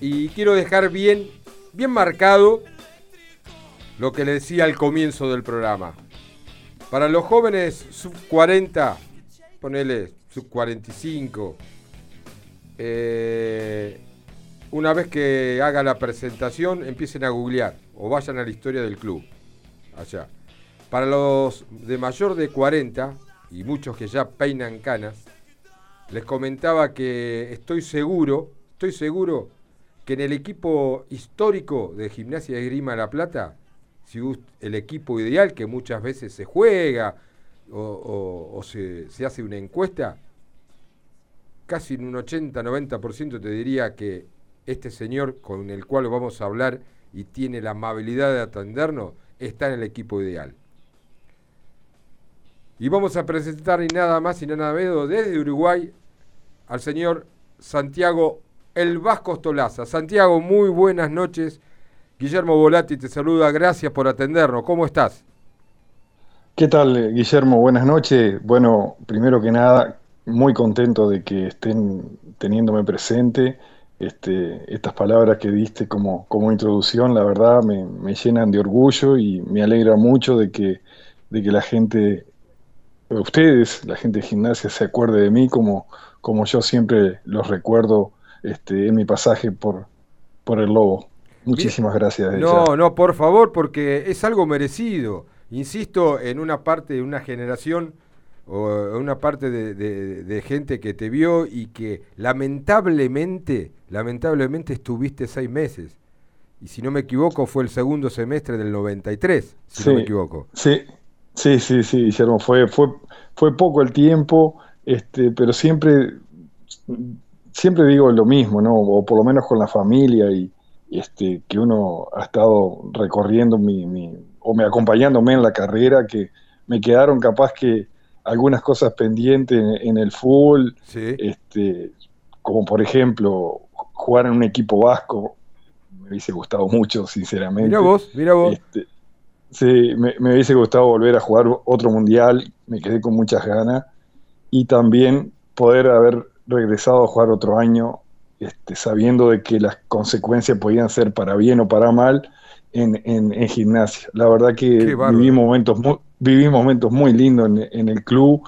Y quiero dejar bien, bien marcado lo que le decía al comienzo del programa. Para los jóvenes sub 40, ponele sub 45, eh, una vez que haga la presentación, empiecen a googlear o vayan a la historia del club. Allá. Para los de mayor de 40 y muchos que ya peinan canas, les comentaba que estoy seguro, estoy seguro que en el equipo histórico de Gimnasia de Grima La Plata, si el equipo ideal que muchas veces se juega o, se, se, hace una encuesta, casi en un 80-90% te diría que este señor con el cual vamos a hablar y tiene la amabilidad de atendernos, está en el equipo ideal. Y vamos a presentar y nada más y nada menos desde Uruguay al señor Santiago El Vasco Stolaza. Santiago, muy buenas noches. Guillermo Volati te saluda, gracias por atendernos. ¿Cómo estás? ¿Qué tal, Guillermo? Buenas noches. Bueno, primero que nada, muy contento de que estén teniéndome presente. Este, estas palabras que diste como, como introducción, la verdad, me, me, llenan de orgullo y me alegra mucho de que, de que la gente ustedes, la gente de gimnasia, se acuerde de mí como, como yo siempre los recuerdo este, en mi pasaje por, por el Lobo. Muchísimas gracias. No, no, por favor, porque es algo merecido. Insisto, en una parte de una generación o una parte de, de, gente que te vio y que lamentablemente, lamentablemente estuviste seis meses. Y si no me equivoco, fue el segundo semestre del 93, si no me equivoco. Sí, Sí, sí, sí, Guillermo, fue, fue, fue poco el tiempo, este, pero siempre, siempre digo lo mismo, ¿no? O por lo menos con la familia y, este, que uno ha estado recorriendo mi, mi, o me acompañándome en la carrera, que me quedaron capaz que algunas cosas pendientes en, el fútbol, este, como por ejemplo jugar en un equipo vasco, me hubiese gustado mucho, sinceramente. Mira vos, mira vos. Este, Sí, me, hubiese gustado volver a jugar otro mundial, me quedé con muchas ganas. Y también poder haber regresado a jugar otro año, este, sabiendo de que las consecuencias podían ser para bien o para mal en, en, gimnasia. La verdad que viví momentos, muy, viví momentos muy lindos en, el club,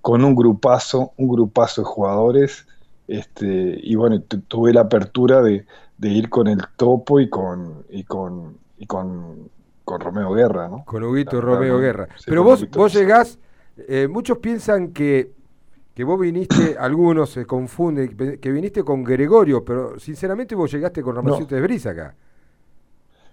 con un grupazo, un grupazo de jugadores. Este, y bueno, tuve la apertura de, de, ir con el topo y con, y con, y con con Romeo Guerra, ¿no? Con Huguito Romeo Guerra. Pero vos, vos llegás, eh, muchos piensan que, que vos viniste, algunos se confunden, que viniste con Gregorio, pero sinceramente vos llegaste con Ramaciotti de Brisa acá.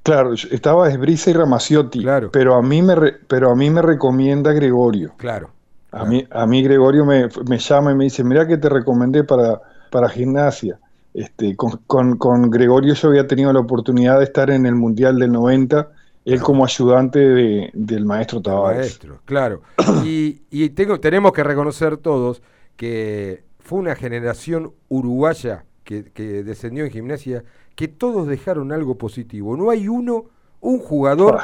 Claro, estaba Esbrisa y Ramaciotti, claro. pero, a mí me pero a mí me recomienda Gregorio. Claro. A, Mí, a mí Gregorio me, llama y me dice, mira que te recomendé para, para gimnasia. Este, con, con, con, Gregorio yo había tenido la oportunidad de estar en el Mundial del 90 él como ayudante del maestro Tavares. Maestro, claro. Y, tengo, tenemos que reconocer todos que fue una generación uruguaya que, descendió en gimnasia, que todos dejaron algo positivo. No hay uno, un jugador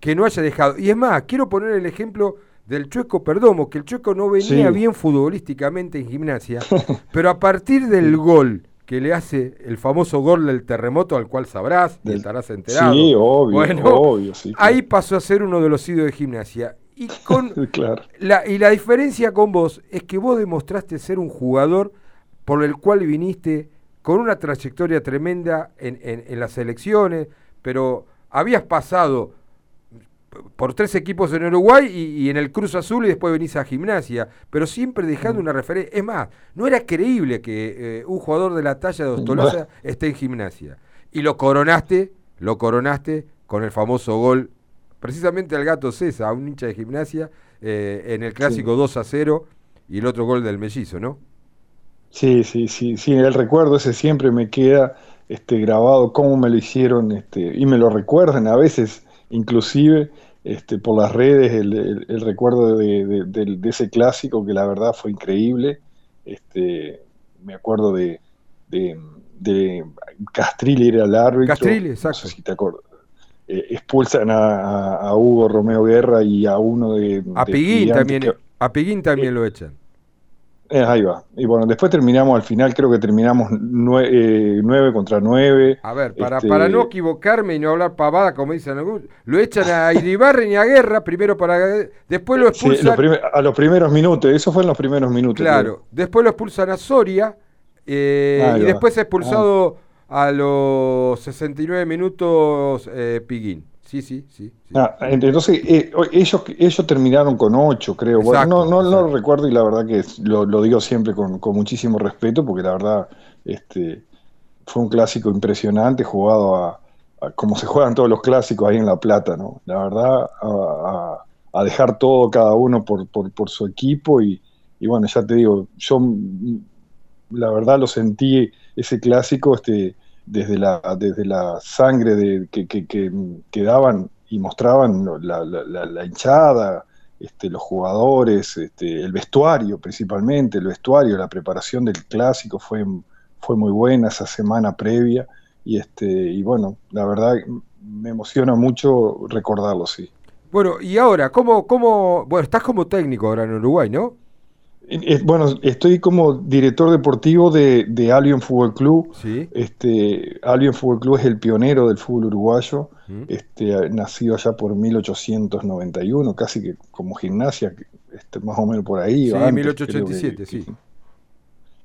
que no haya dejado. Y es más, quiero poner el ejemplo del Chueco Perdomo, que el Chueco no venía bien futbolísticamente en gimnasia, pero a partir del gol que le hace el famoso gol del terremoto al cual sabrás y estarás enterado. Sí, obvio, obvio Ahí pasó a ser uno de los ídolos de gimnasia. Y, con la, y la diferencia con vos es que vos demostraste ser un jugador por el cual viniste con una trayectoria tremenda en, en las elecciones, pero habías pasado por tres equipos en Uruguay y, en el Cruz Azul y después venís a gimnasia, pero siempre dejando mm. una referencia. Es más, no era creíble que eh, un jugador de la talla de Ostolaza esté en gimnasia. Y lo coronaste, lo coronaste con el famoso gol, precisamente al gato César, a un hincha de gimnasia, eh, en el clásico 2 a 0 y el otro gol del mellizo, ¿no? Sí, sí, sí, sí, el recuerdo ese siempre me queda este, grabado, cómo me lo hicieron, este, y me lo recuerdan a veces, inclusive este, por las redes el, recuerdo de, ese clásico que la verdad fue increíble. Este, me acuerdo de, de, Castrilli era el árbitro. Castrilli, exacto. si te acuerdas. Eh, expulsan a, Hugo Romeo Guerra y a uno de... A Piguín también, a Piguín también lo echan. Eh, ahí va. Y bueno, después terminamos al final, creo que terminamos 9 contra 9. A ver, para, este para no equivocarme y no hablar pavada, como dicen algunos, lo echan a Iribarren y a Guerra, primero para. Después lo expulsan. a los primeros minutos, eso fue en los primeros minutos. Claro, después lo expulsan a Soria y después expulsado a los 69 minutos eh, Piguín. Sí, sí, sí. Ah, entonces, eh, ellos, ellos terminaron con 8, creo. no, no, lo recuerdo y la verdad que lo, digo siempre con, muchísimo respeto, porque la verdad este, fue un clásico impresionante, jugado a, como se juegan todos los clásicos ahí en La Plata, ¿no? La verdad, a, dejar todo cada uno por, por, su equipo y, y, bueno, ya te digo, yo la verdad lo sentí ese clásico este, desde, la, desde la sangre de, que, que, daban y mostraban la, la, hinchada, este, los jugadores, este, el vestuario principalmente, el vestuario, la preparación del clásico fue, fue muy buena esa semana previa y, este, y bueno, la verdad me emociona mucho recordarlo, sí. Bueno, y ahora, ¿cómo, cómo, bueno, estás como técnico ahora en Uruguay, ¿no? Bueno, estoy como director deportivo de, de Albion Fútbol Club. ¿Sí? Este, Albion Fútbol Club es el pionero del fútbol uruguayo, este, nacido allá por 1891, casi que como gimnasia, este, más o menos por ahí. Sí, antes, 1887, sí.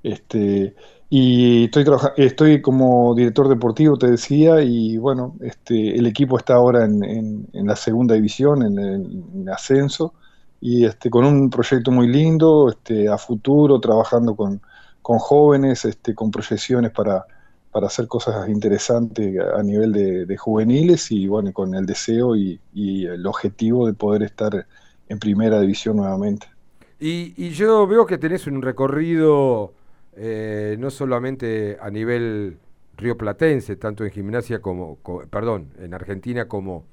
Este, y estoy, estoy como director deportivo, te decía, y bueno, este, el equipo está ahora en, en, la segunda división, en, en ascenso y este, con un proyecto muy lindo, este, a futuro, trabajando con, con jóvenes, este, con proyecciones para, para hacer cosas interesantes a nivel de, juveniles y bueno, con el deseo y, el objetivo de poder estar en primera división nuevamente. Y, y yo veo que tenés un recorrido eh, no solamente a nivel rioplatense, tanto en gimnasia como, perdón, en Argentina como,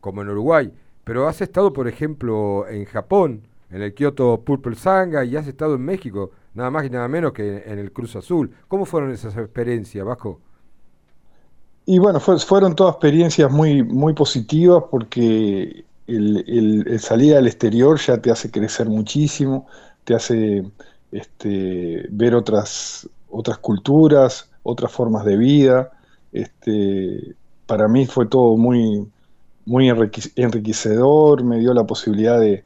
como en Uruguay. Pero has estado, por ejemplo, en Japón, en el Kyoto Purple Sanga, y has estado en México, nada más y nada menos que en el Cruz Azul. ¿Cómo fueron esas experiencias, Vasco? Y bueno, fueron todas experiencias muy, muy positivas porque el, salir al exterior ya te hace crecer muchísimo, te hace este, ver otras, culturas, otras formas de vida. Este, para mí fue todo muy, muy enriquecedor, me dio la posibilidad de,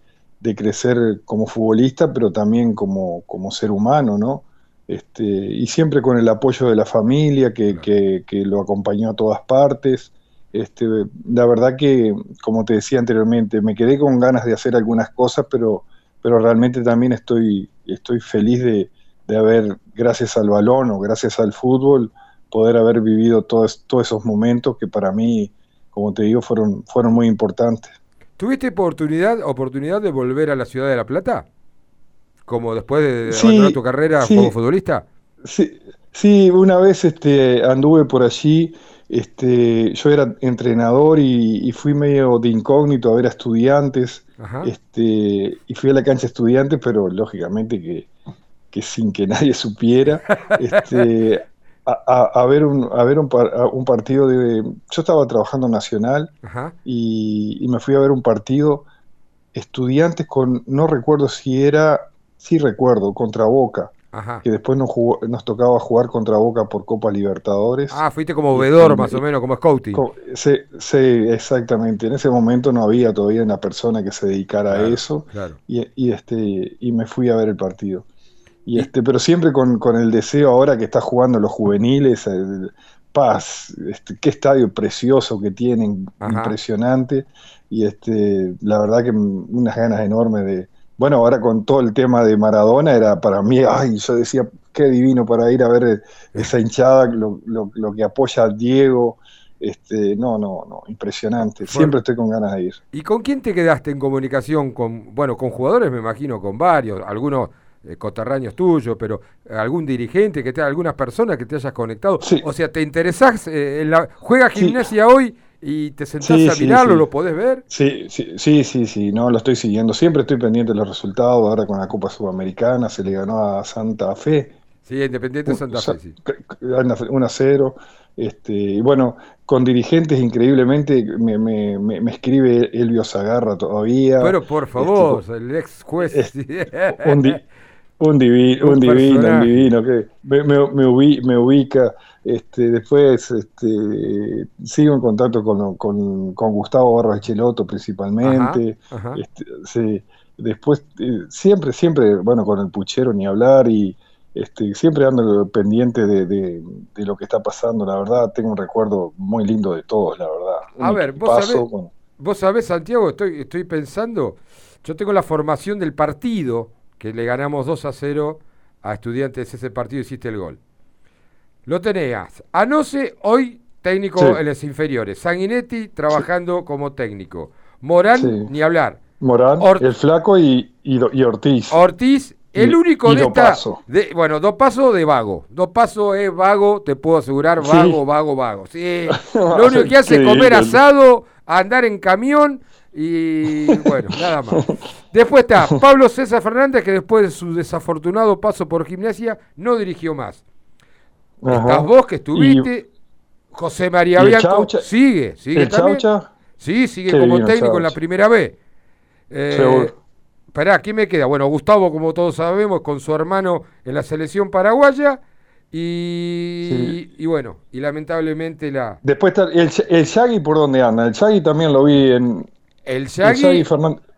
crecer como futbolista, pero también como, como ser humano, ¿no? Este, y siempre con el apoyo de la familia que, lo acompañó a todas partes. Este, la verdad que, como te decía anteriormente, me quedé con ganas de hacer algunas cosas, pero, pero realmente también estoy, estoy feliz de, haber, gracias al balón o gracias al fútbol, poder haber vivido todos, todos esos momentos que para mí como te digo, fueron, fueron muy importantes. ¿Tuviste oportunidad, oportunidad de volver a la ciudad de La Plata? Como después de abandonar tu carrera como futbolista. Sí, sí, una vez este, anduve por allí. Este, yo era entrenador y, fui medio de incógnito a ver a estudiantes. Este, y fui a la cancha estudiantes, pero lógicamente que, que sin que nadie supiera. Este, a, ver, un, a ver un, un, partido de... Yo estaba trabajando Nacional y, me fui a ver un partido estudiantes con, no recuerdo si era, sí recuerdo, contra Boca. Que después nos, nos tocaba jugar contra Boca por Copa Libertadores. Ah, fuiste como vedor más o menos, como scouting. Sí, sí, exactamente. En ese momento no había todavía una persona que se dedicara a eso. Y, y, este, y me fui a ver el partido. Y este, pero siempre con, el deseo ahora que está jugando los juveniles, Paz, este, qué estadio precioso que tienen, impresionante. Y este, la verdad que unas ganas enormes de. Bueno, ahora con todo el tema de Maradona era para mí, ay, yo decía, qué divino para ir a ver esa hinchada, lo, lo, que apoya a Diego. Este, no, no, no, impresionante. Siempre estoy con ganas de ir. ¿Y con quién te quedaste en comunicación? Con, bueno, con jugadores me imagino, con varios, algunos eh, coterráneos tuyos, pero algún dirigente, que te, algunas personas que te hayas conectado. O sea, ¿te interesás eh, en la... ¿Juega gimnasia hoy y te sentás a mirarlo, lo podés ver? Sí, sí, sí, sí, sí, no, lo estoy siguiendo. Siempre estoy pendiente de los resultados. Ahora con la Copa Sudamericana se le ganó a Santa Fe. Sí, Independiente de Santa Fe, sí. 1 a 0. Este, y bueno, con dirigentes increíblemente me, me, me, escribe Elvio Zagarra todavía. Pero por favor, este, el ex juez. un, Un divino, un, divino, un divino, que me, me, ubica, este, después este, sigo en contacto con, con, con Gustavo Barros Cheloto principalmente, Este, sí, después eh, siempre, siempre, bueno, con el puchero ni hablar y este, siempre ando pendiente de, de, lo que está pasando, la verdad, tengo un recuerdo muy lindo de todos, la verdad. A ver, vos sabés, vos sabés, Santiago, estoy, estoy pensando, yo tengo la formación del partido que le ganamos 2 a 0 a Estudiantes ese partido hiciste el gol. Lo tenías. Anoce, hoy técnico en las inferiores. Sanguinetti trabajando como técnico. Morán, ni hablar. Morán, el flaco y, y, Ortiz. Ortiz, el único de esta. De, bueno, dos pasos de vago. Dos pasos es vago, te puedo asegurar, vago, vago, vago. Sí. Lo único que hace es comer asado, andar en camión y bueno, nada más. Después está Pablo César Fernández, que después de su desafortunado paso por gimnasia, no dirigió más. Estás vos que estuviste. José María Bianco sigue, sigue también. Sí, sigue como técnico en la primera B. Eh, Esperá, ¿quién me queda? Bueno, Gustavo, como todos sabemos, con su hermano en la selección paraguaya. Y, y, bueno, y lamentablemente la. Después está el, el Shaggy, ¿por dónde anda? El Shaggy también lo vi en, el Shaggy,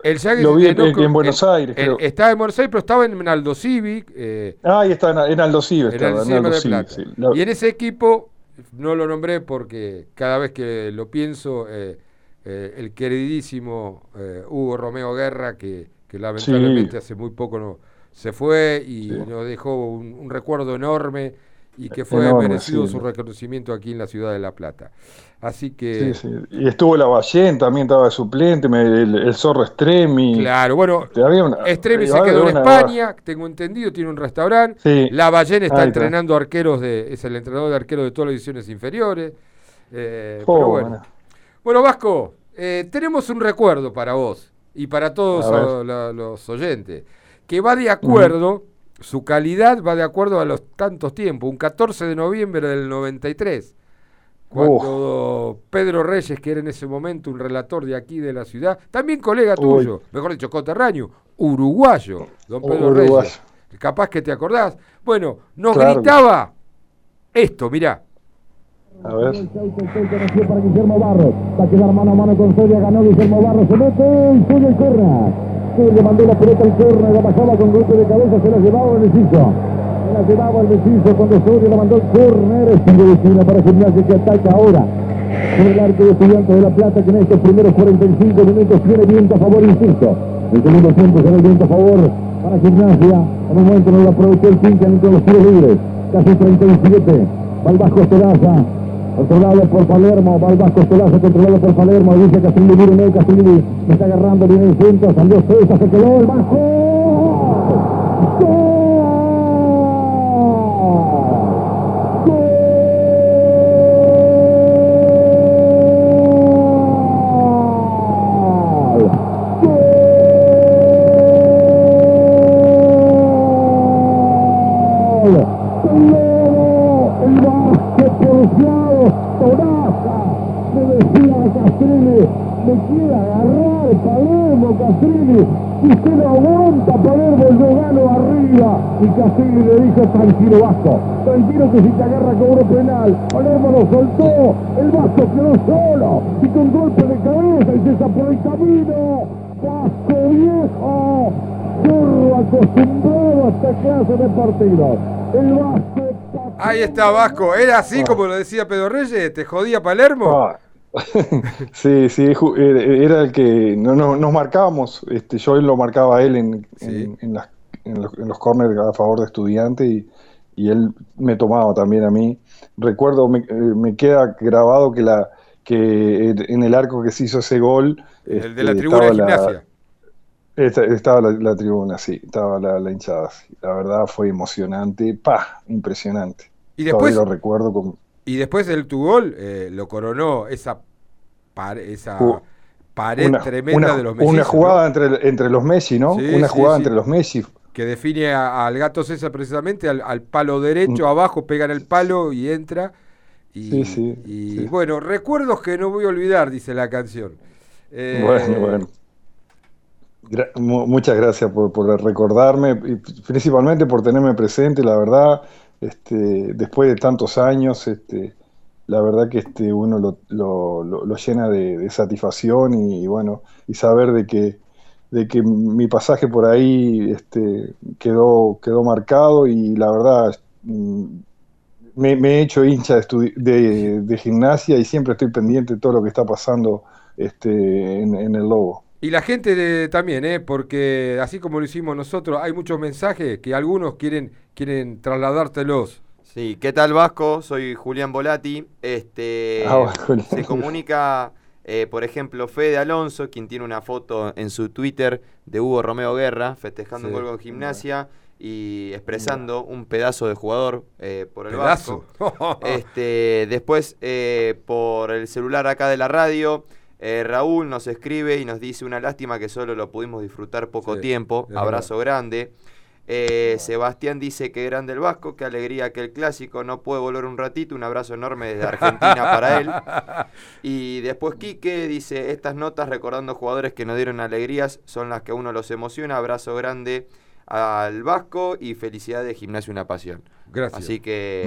el Shaggy, lo vi en, Buenos Aires. creo. estaba en Buenos Aires, pero estaba en Aldo Civic. Eh, ah, ahí está, en, Aldo Civic. Estaba, en Aldo Civic, Y en ese equipo, no lo nombré porque cada vez que lo pienso, eh, eh, el queridísimo Hugo Romeo Guerra, que, que lamentablemente hace muy poco no, se fue y nos dejó un recuerdo enorme y que fue merecido su reconocimiento aquí en la ciudad de La Plata. Así que. Sí, sí. Y estuvo la Ballén, también estaba de suplente, el, zorro Estremi. Claro, bueno, Estremi se quedó en España, tengo entendido, tiene un restaurante. La Ballén está entrenando arqueros, de, es el entrenador de arqueros de todas las divisiones inferiores. Eh, pero bueno. bueno. Vasco, eh, tenemos un recuerdo para vos y para todos los, oyentes, que va de acuerdo su calidad va de acuerdo a los tantos tiempos. Un 14 de noviembre del 93, cuando Pedro Reyes, que era en ese momento un relator de aquí de la ciudad, también colega tuyo, mejor dicho, coterráneo, uruguayo, don Pedro Reyes. Capaz que te acordás. Bueno, nos gritaba esto, mirá. A ver. Para Guillermo Barros. Va a quedar mano a mano con Soria. Ganó Guillermo Barros. Se mete y el le mandó la pelota al corner, la pasaba con golpe de cabeza, se la llevaba el Meciso. Se la llevaba el Meciso cuando Soria la mandó al corner. Sigue de para Gimnasia que ataca ahora. Con el arco de estudiantes de La Plata que en estos primeros 45 minutos tiene viento a favor, insisto. El segundo tiempo será el viento a favor para Gimnasia. En un momento no lo aprovechó el Pincan entre los tiros libres. Casi 37. Va el Vasco Controlado por Palermo, el Vasco controlado por Palermo, dice Castrilli, miren Castrilli, me está agarrando, viene el centro, salió César, se quedó el Vasco. Y se lo aguanta Palermo, el gano arriba. Y Casilli le dijo, tranquilo Vasco, tranquilo que si te agarra cobro penal. Palermo lo soltó, el Vasco quedó solo y con golpe de cabeza y se por el camino. Vasco viejo, burro acostumbrado a esta clase de partidos. El Vasco... Ahí está Vasco, era así como lo decía Pedro Reyes, te jodía Palermo. Sí, sí, era el que no, nos marcábamos, este, yo lo marcaba a él en, en, los, corners a favor de estudiante y, él me tomaba también a mí. Recuerdo, me, eh, queda grabado que la que en el arco que se hizo ese gol... El de la este, tribuna de gimnasia. estaba la, tribuna, sí, estaba la, hinchada. La verdad fue emocionante, pa, impresionante. Y después lo recuerdo como y después del tu gol eh, lo coronó esa, esa pared tremenda de los Messi. Una jugada entre, entre los Messi, ¿no? una jugada entre los Messi. Que define al gato César precisamente, al, palo derecho, mm. abajo pega en el palo y entra. Y, y bueno, recuerdos que no voy a olvidar, dice la canción. Eh, bueno, bueno. muchas gracias por, recordarme y principalmente por tenerme presente, la verdad, este, después de tantos años, este, la verdad que este, uno lo, lo, llena de, satisfacción y, bueno, y saber de que, de que mi pasaje por ahí este, quedó, quedó marcado y la verdad mm, me, he hecho hincha de, de, gimnasia y siempre estoy pendiente de todo lo que está pasando este, en, el Lobo. Y la gente también, ¿eh? porque así como lo hicimos nosotros, hay muchos mensajes que algunos quieren, quieren trasladártelos. Sí, ¿qué tal Vasco? Soy Julián Volati. Este, ah, se comunica, eh, por ejemplo, Fede Alonso, quien tiene una foto en su Twitter de Hugo Romeo Guerra festejando un gol con gimnasia y expresando un pedazo de jugador eh, por el Vasco. este, después, eh, por el celular acá de la radio, Raúl nos escribe y nos dice una lástima que solo lo pudimos disfrutar poco tiempo. Abrazo grande. Eh, Sebastián dice que grande el Vasco, qué alegría que el clásico no puede volver un ratito, un abrazo enorme desde Argentina para él. Y después Quique dice, estas notas recordando jugadores que nos dieron alegrías son las que a uno los emociona, abrazo grande al Vasco y felicidad de Gimnasio Una Pasión. Gracias. Así que...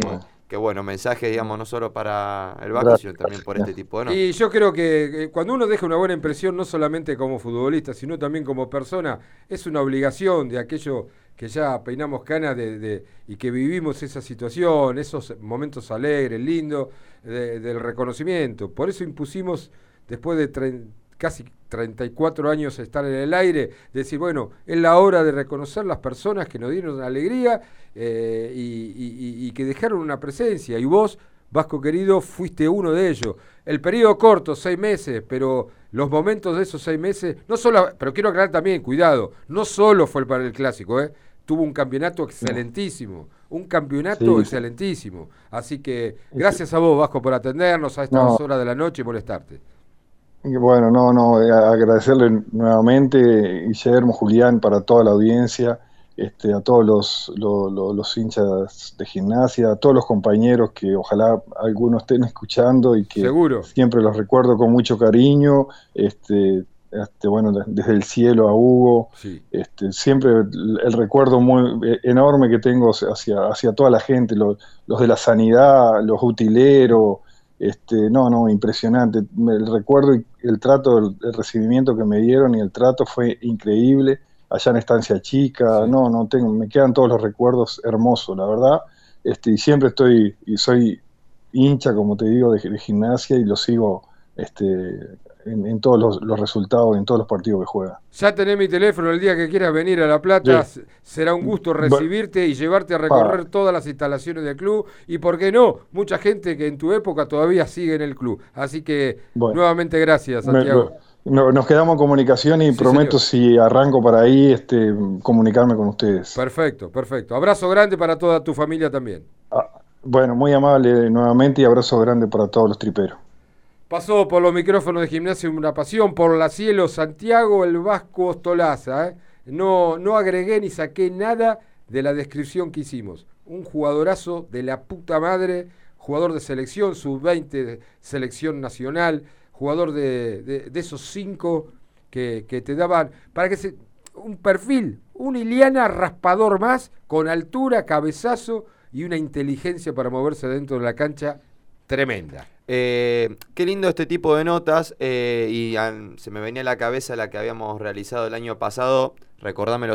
Bueno. mensaje, digamos, no solo para el Vasco, sino también por este tipo de notas. Y yo creo que cuando uno deja una buena impresión, no solamente como futbolista, sino también como persona, es una obligación de aquello que ya peinamos canas de, y que vivimos esa situación, esos momentos alegres, lindos, del reconocimiento. Por eso impusimos, después de casi 34 años estar en el aire, decir, bueno, es la hora de reconocer las personas que nos dieron alegría eh, y, que dejaron una presencia. Y vos, Vasco querido, fuiste uno de ellos. El periodo corto, seis meses, pero los momentos de esos seis meses, no solo, pero quiero aclarar también, cuidado, no solo fue para el clásico, ¿eh? tuvo un campeonato excelentísimo, un campeonato excelentísimo. Así que gracias a vos, Vasco, por atendernos a estas horas de la noche y molestarte. Bueno, no, no, eh, agradecerle nuevamente, Guillermo, Julián, para toda la audiencia, este, a todos los, los, hinchas de gimnasia, a todos los compañeros que ojalá algunos estén escuchando y que siempre los recuerdo con mucho cariño. Este, este, bueno, desde el cielo a Hugo, este, siempre el, recuerdo muy eh, enorme que tengo hacia, hacia toda la gente, los, de la sanidad, los utileros, este, no, no, impresionante. El recuerdo y el trato, el, recibimiento que me dieron y el trato fue increíble. Allá en Estancia Chica, no, no tengo, me quedan todos los recuerdos hermosos, la verdad. Este, y siempre estoy, y soy hincha, como te digo, de, de gimnasia y lo sigo este, en, todos los, resultados, en todos los partidos que juega. Ya tenés mi teléfono el día que quieras venir a La Plata. Será un gusto recibirte y llevarte a recorrer todas las instalaciones del club. Y por qué no, mucha gente que en tu época todavía sigue en el club. Así que nuevamente gracias, Santiago. Nos quedamos en comunicación y prometo si arranco para ahí este, comunicarme con ustedes. Perfecto, perfecto. Abrazo grande para toda tu familia también. Ah, bueno, muy amable nuevamente y abrazo grande para todos los triperos. Pasó por los micrófonos de Gimnasio Una Pasión, por la Cielo Santiago, el Vasco Ostolaza. ¿eh? No, no agregué ni saqué nada de la descripción que hicimos. Un jugadorazo de la puta madre, jugador de selección, sub-20, selección nacional, jugador de, esos cinco que, te daban, para que se, un perfil, un Iliana raspador más, con altura, cabezazo y una inteligencia para moverse dentro de la cancha tremenda. Eh, qué lindo este tipo de notas eh, y se me venía a la cabeza la que habíamos realizado el año pasado, recordámelo